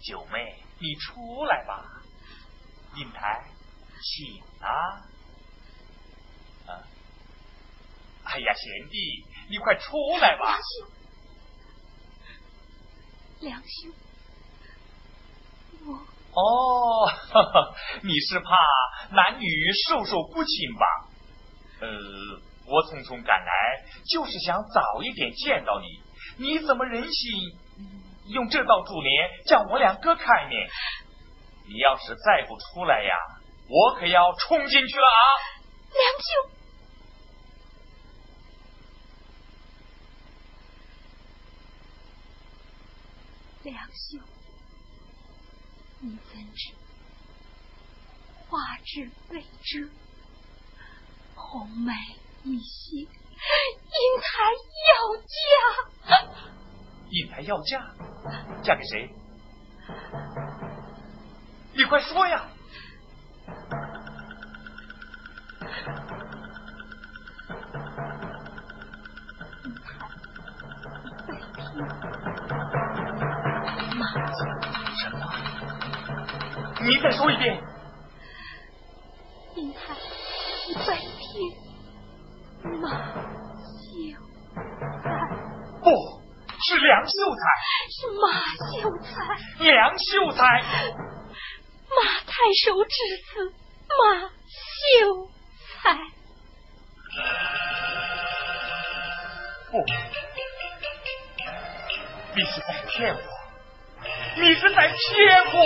九妹，你出来吧。印台，请啊。啊！哎呀，贤弟，你快出来吧。梁兄，我……哦，你是怕男女授受不亲吧？呃，我匆匆赶来，就是想早一点见到你。你怎么忍心用这道珠帘将我俩隔开呢？你要是再不出来呀，我可要冲进去了啊！梁兄。梁兄，你怎知花枝被遮，红梅一谢，英台要嫁。英台要嫁，嫁给谁？你快说呀！你再说一遍。英台，你白天马秀才。不是梁秀才。是马秀才。梁秀才。马太守之子马秀才。不，你是在骗我。你是在骗我。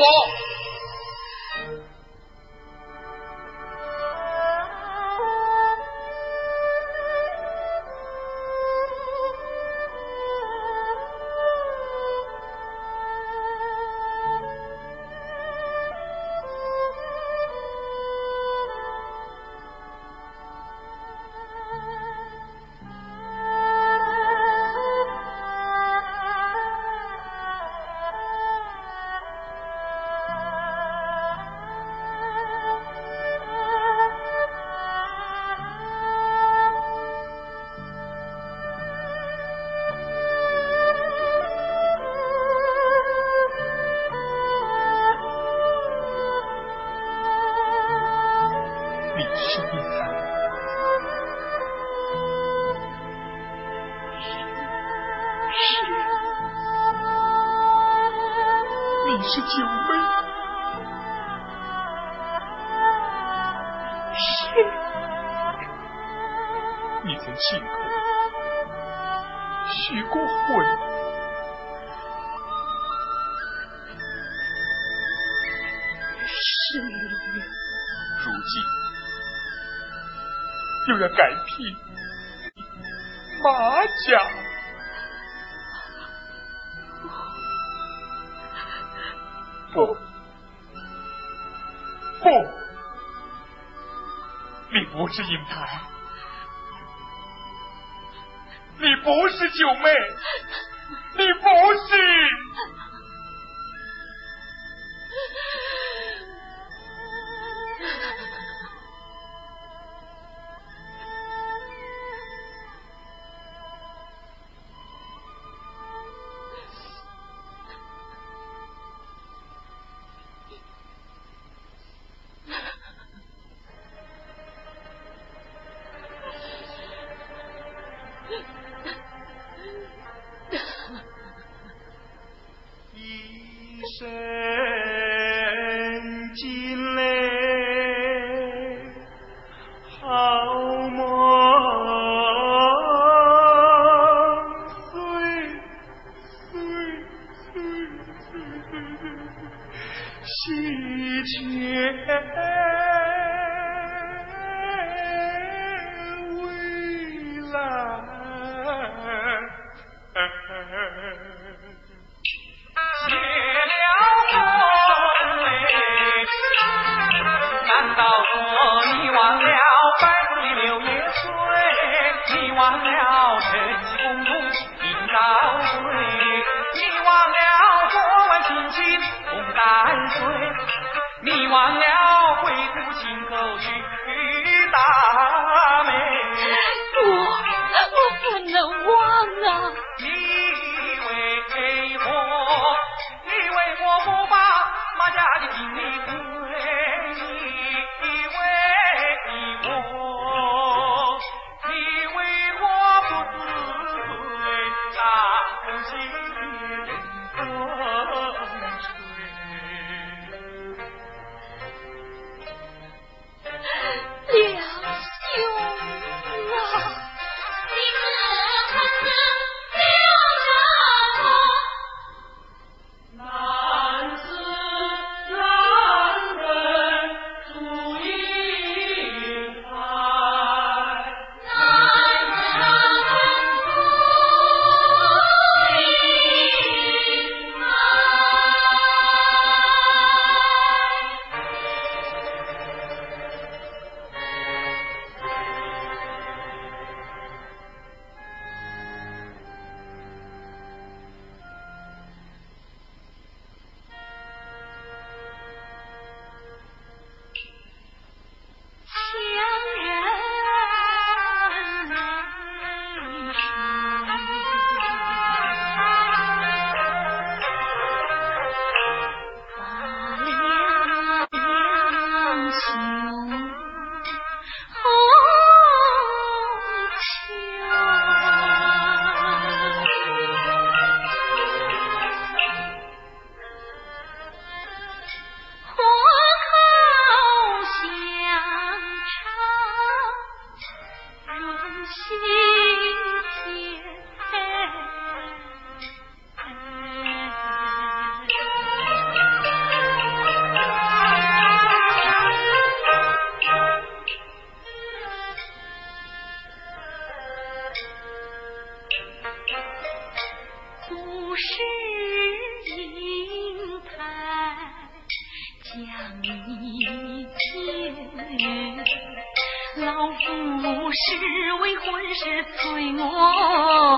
是为婚事催我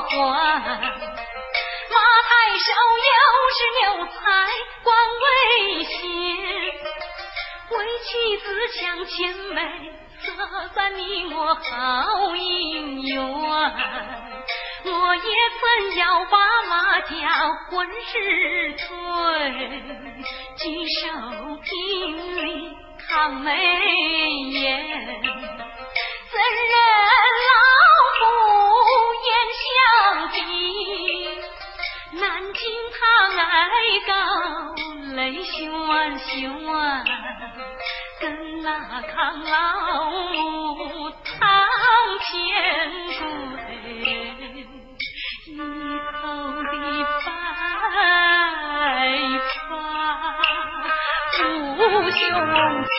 还，马太守又是有才，官位显，为妻子相牵美，这算你我好姻缘。我也曾要把马家婚事催，举手聘礼抗美言，僧人老夫眼相比南京他来高雷雄湾跟那康老母堂前跪一头的白发不胸前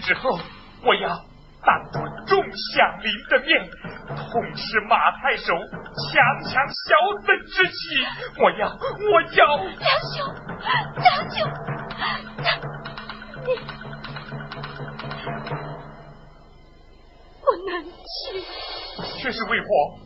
之后，我要当着众乡邻的面，痛斥马太守强抢小怎之妻！我要，我要！杨兄，杨兄，你我能去。却是为我。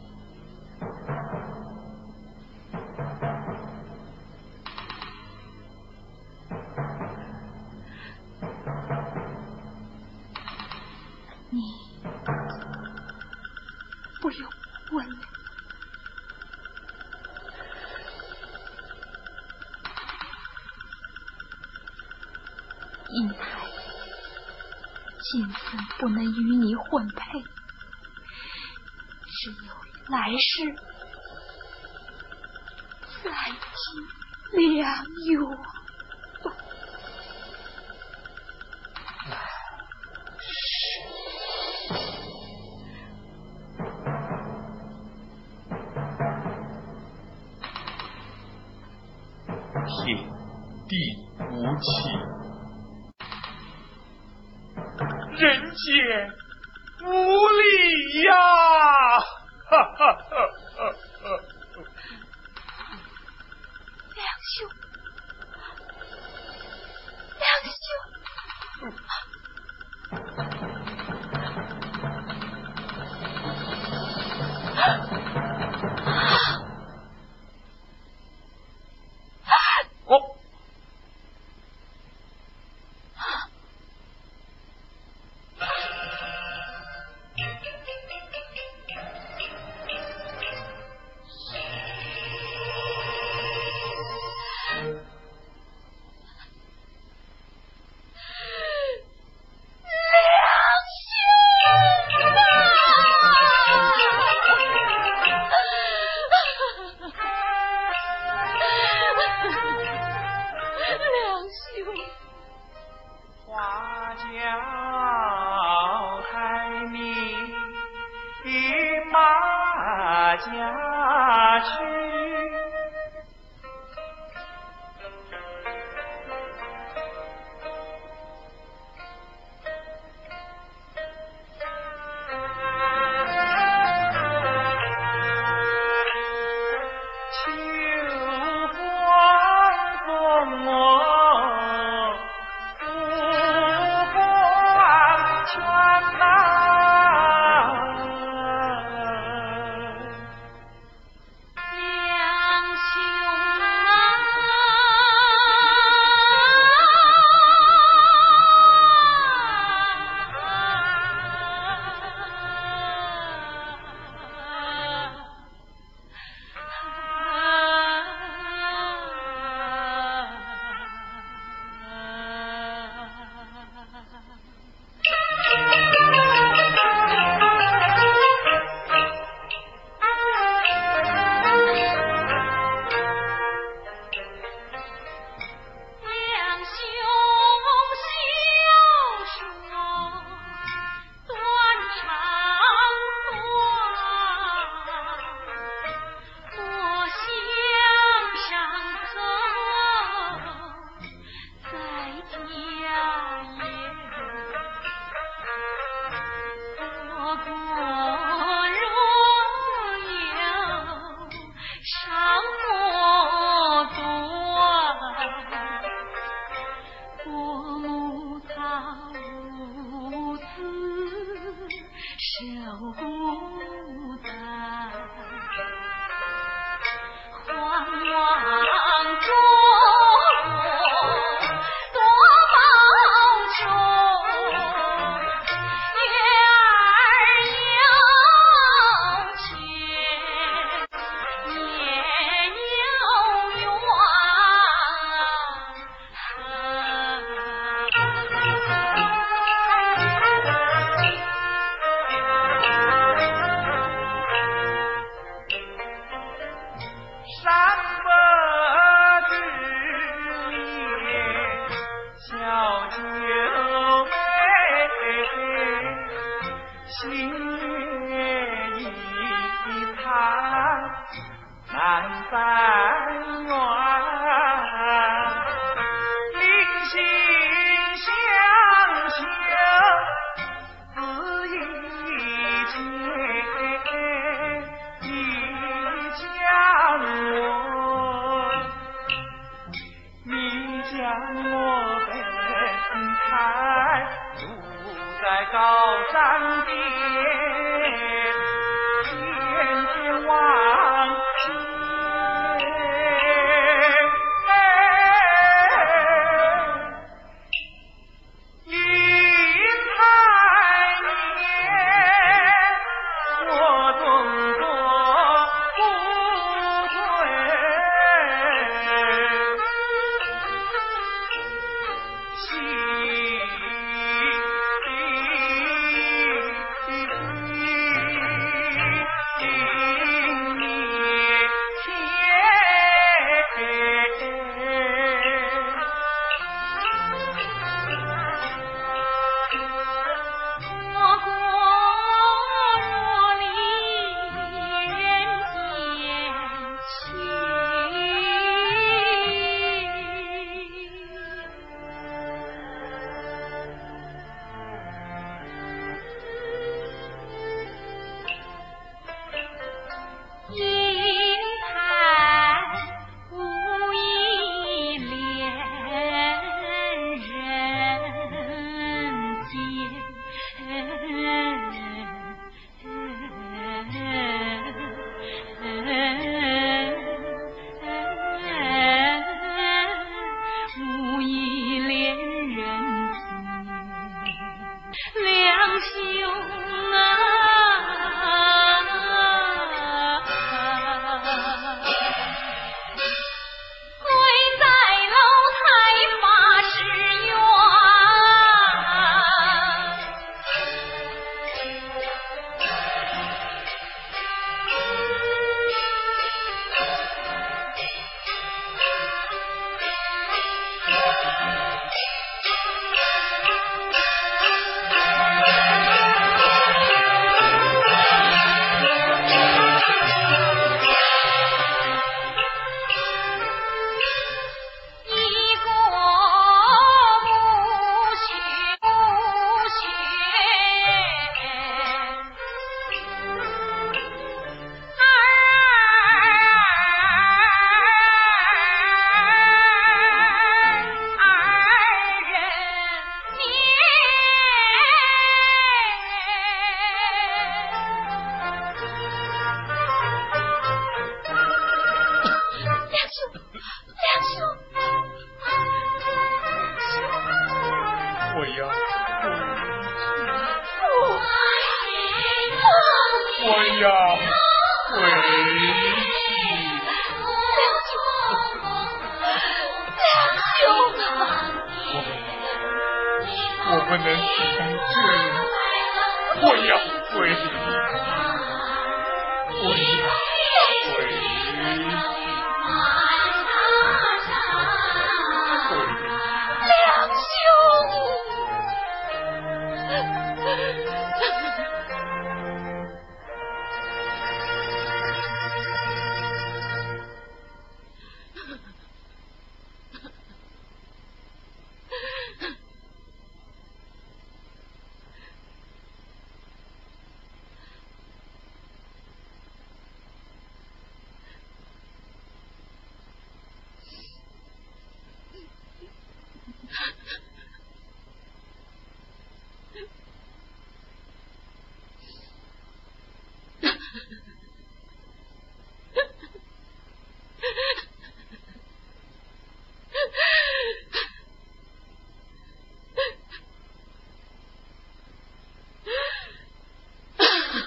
地无情人间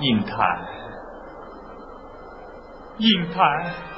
印台，印台。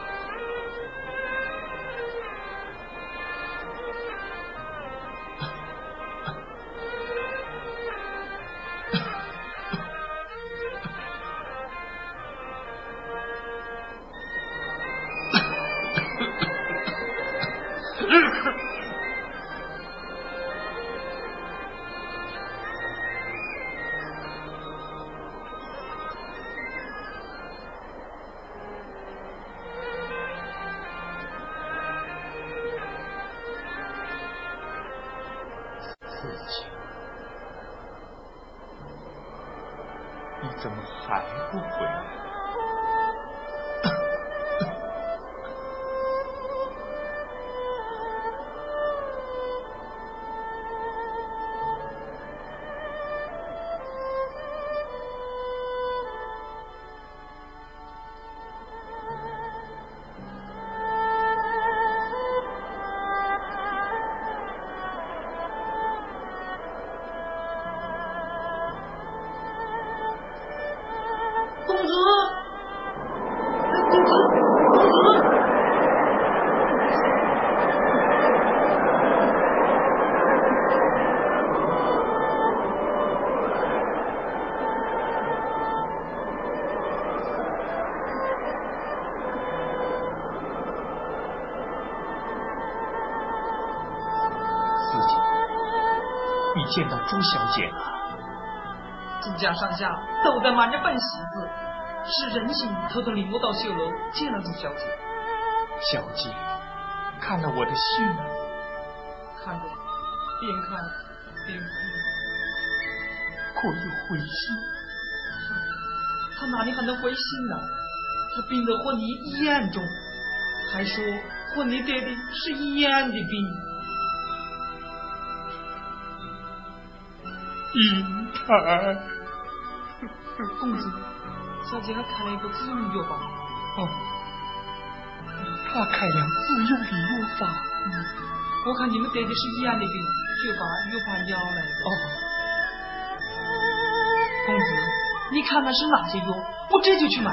家上下都在忙着办喜事，是人心偷偷领我到绣楼见了朱小姐。小姐看了我的信了，看着，边看边哭，可有回信？他哪里还能回信呢？他病得和你一样重，还说和你爹爹是一样的病。银台，公子，小姐还开了一个自用药方。哦，他开了自用的药方。嗯，我看你们爹爹是一样的病，就把药方要来的。哦，公子，你看看是哪些药，我这就去买。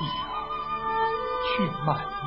你去买。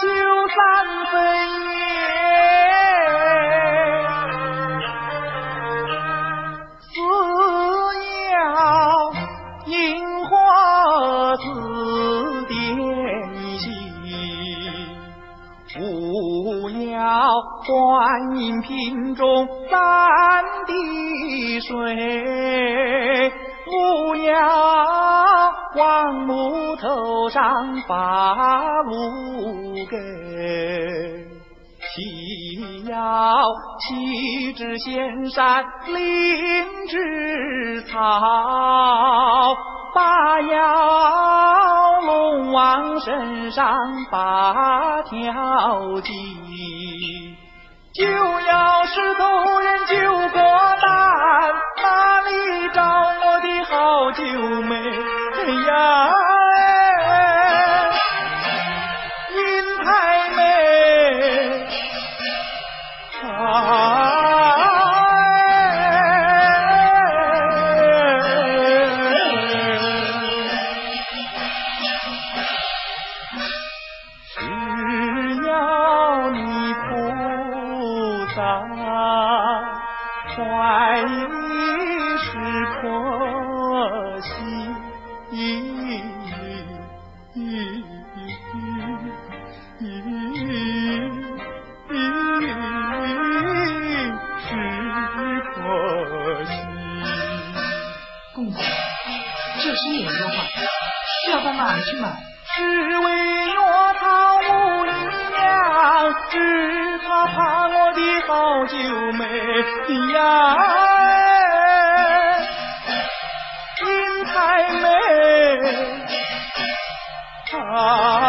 就三分夜，只要樱花紫点心，不要观音瓶中三的水，不要。上木头上把路给，七要七只仙山灵芝草，八要龙王身上八条筋，九要石头人九个蛋，哪里找我的好九妹？呀？好酒美呀，心太美啊。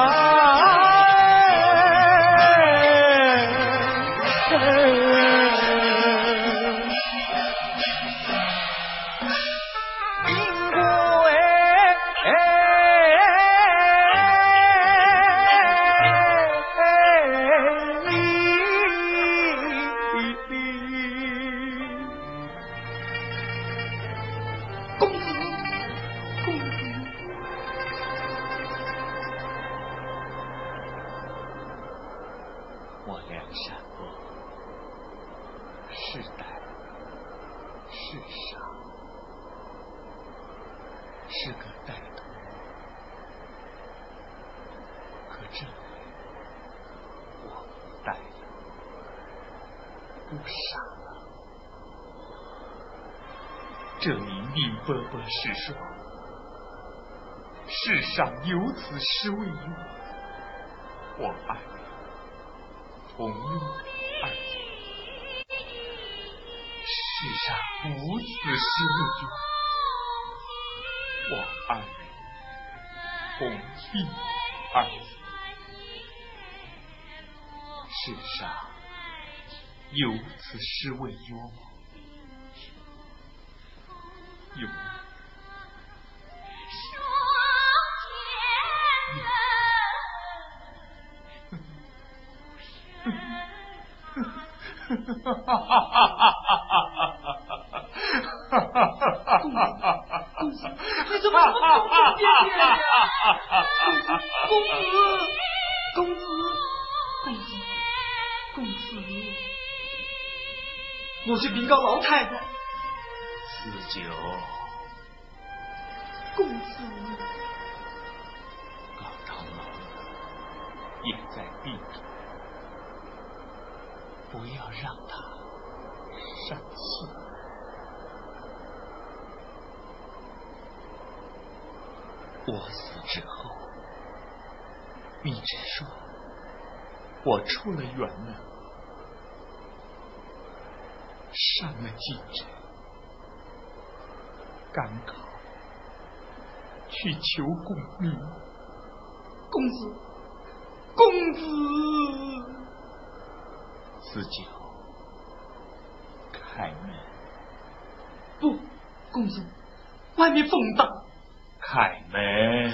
是说，世上有此诗为用，我爱你，同用二字；世上无此诗为用，我爱你，同病爱；世上有此诗为用，哈哈哈哈哈哈！哈哈哈哈哈哈！哈哈哈！公子，公子，你怎么这么疯疯癫癫呀？公子，公子，公子，公子，我去禀告老太太。四九，公子，高长老也在病中。不要让他生气。我死之后，你只说我出了远门，上了京城，赶考去求功名。公子，公子。四九，开门！不，公子，外面风大。开门！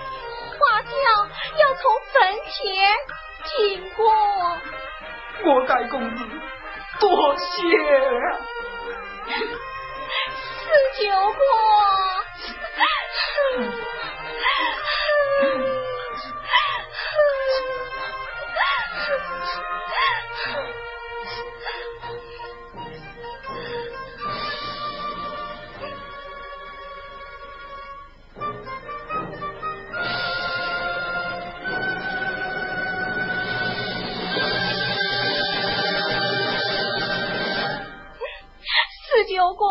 花轿要从坟前经过。我该公子，多谢。四九哥。九哥，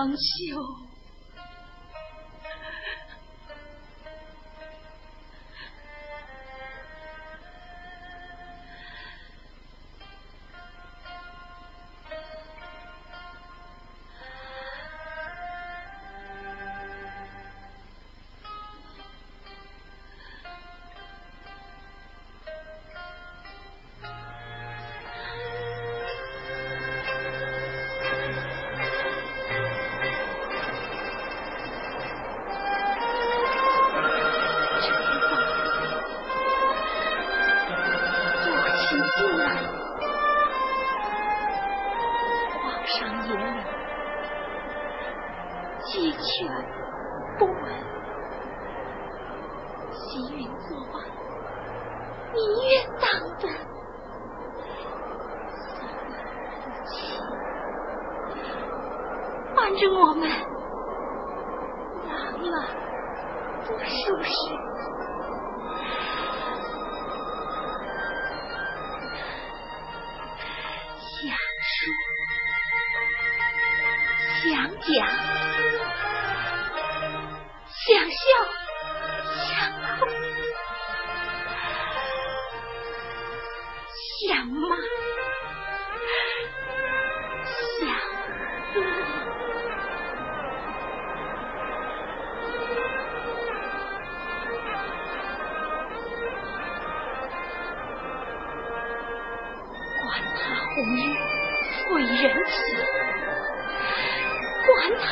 长兄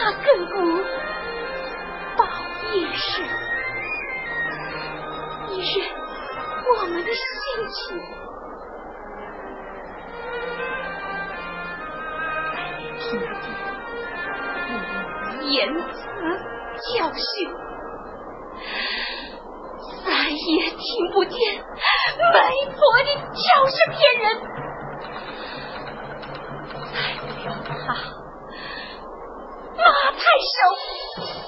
他更不保夜是，也是我们的心情再也听不见言辞教训再也听不见媒婆的叫声骗人手，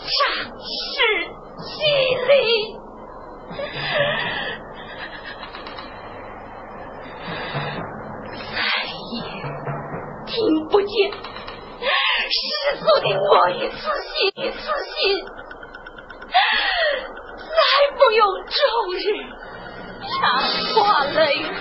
杀是其里。再也听不见世俗的我与自信与自信，再不用终日长挂泪痕。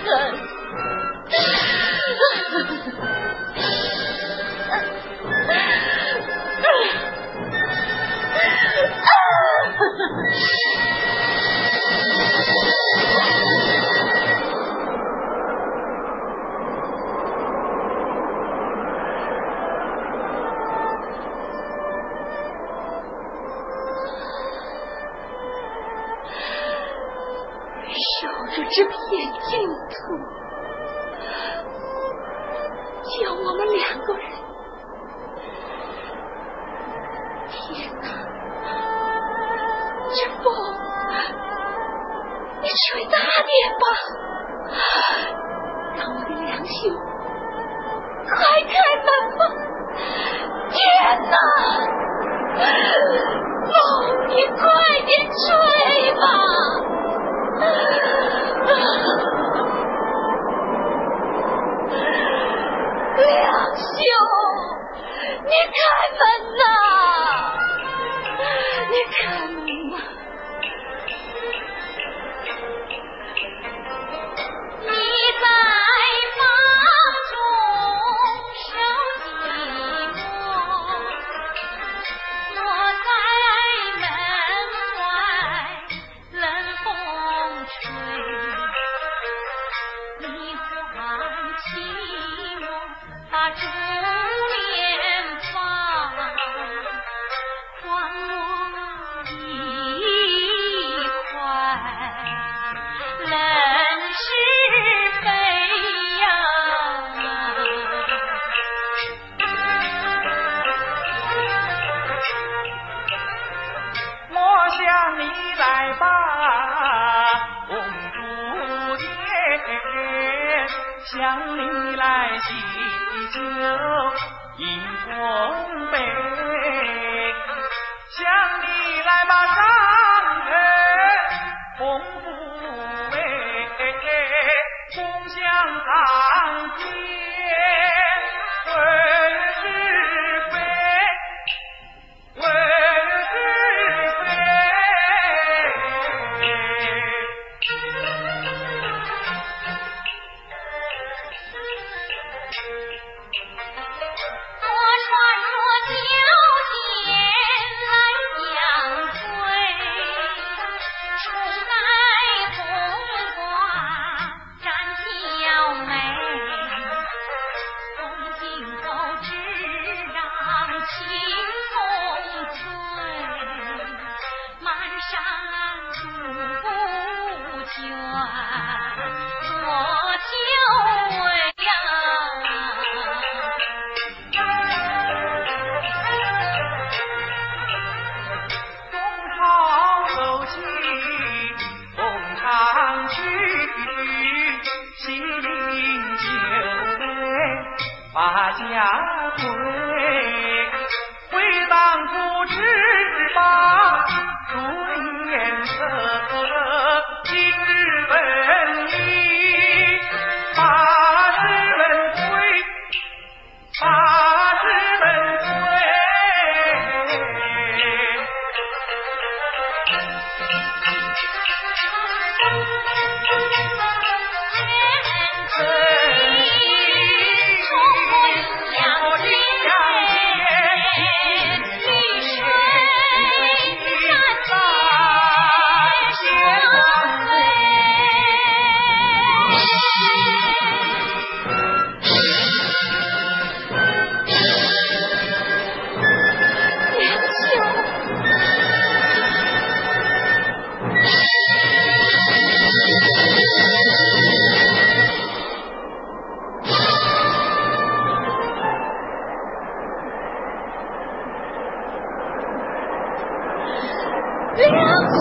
We.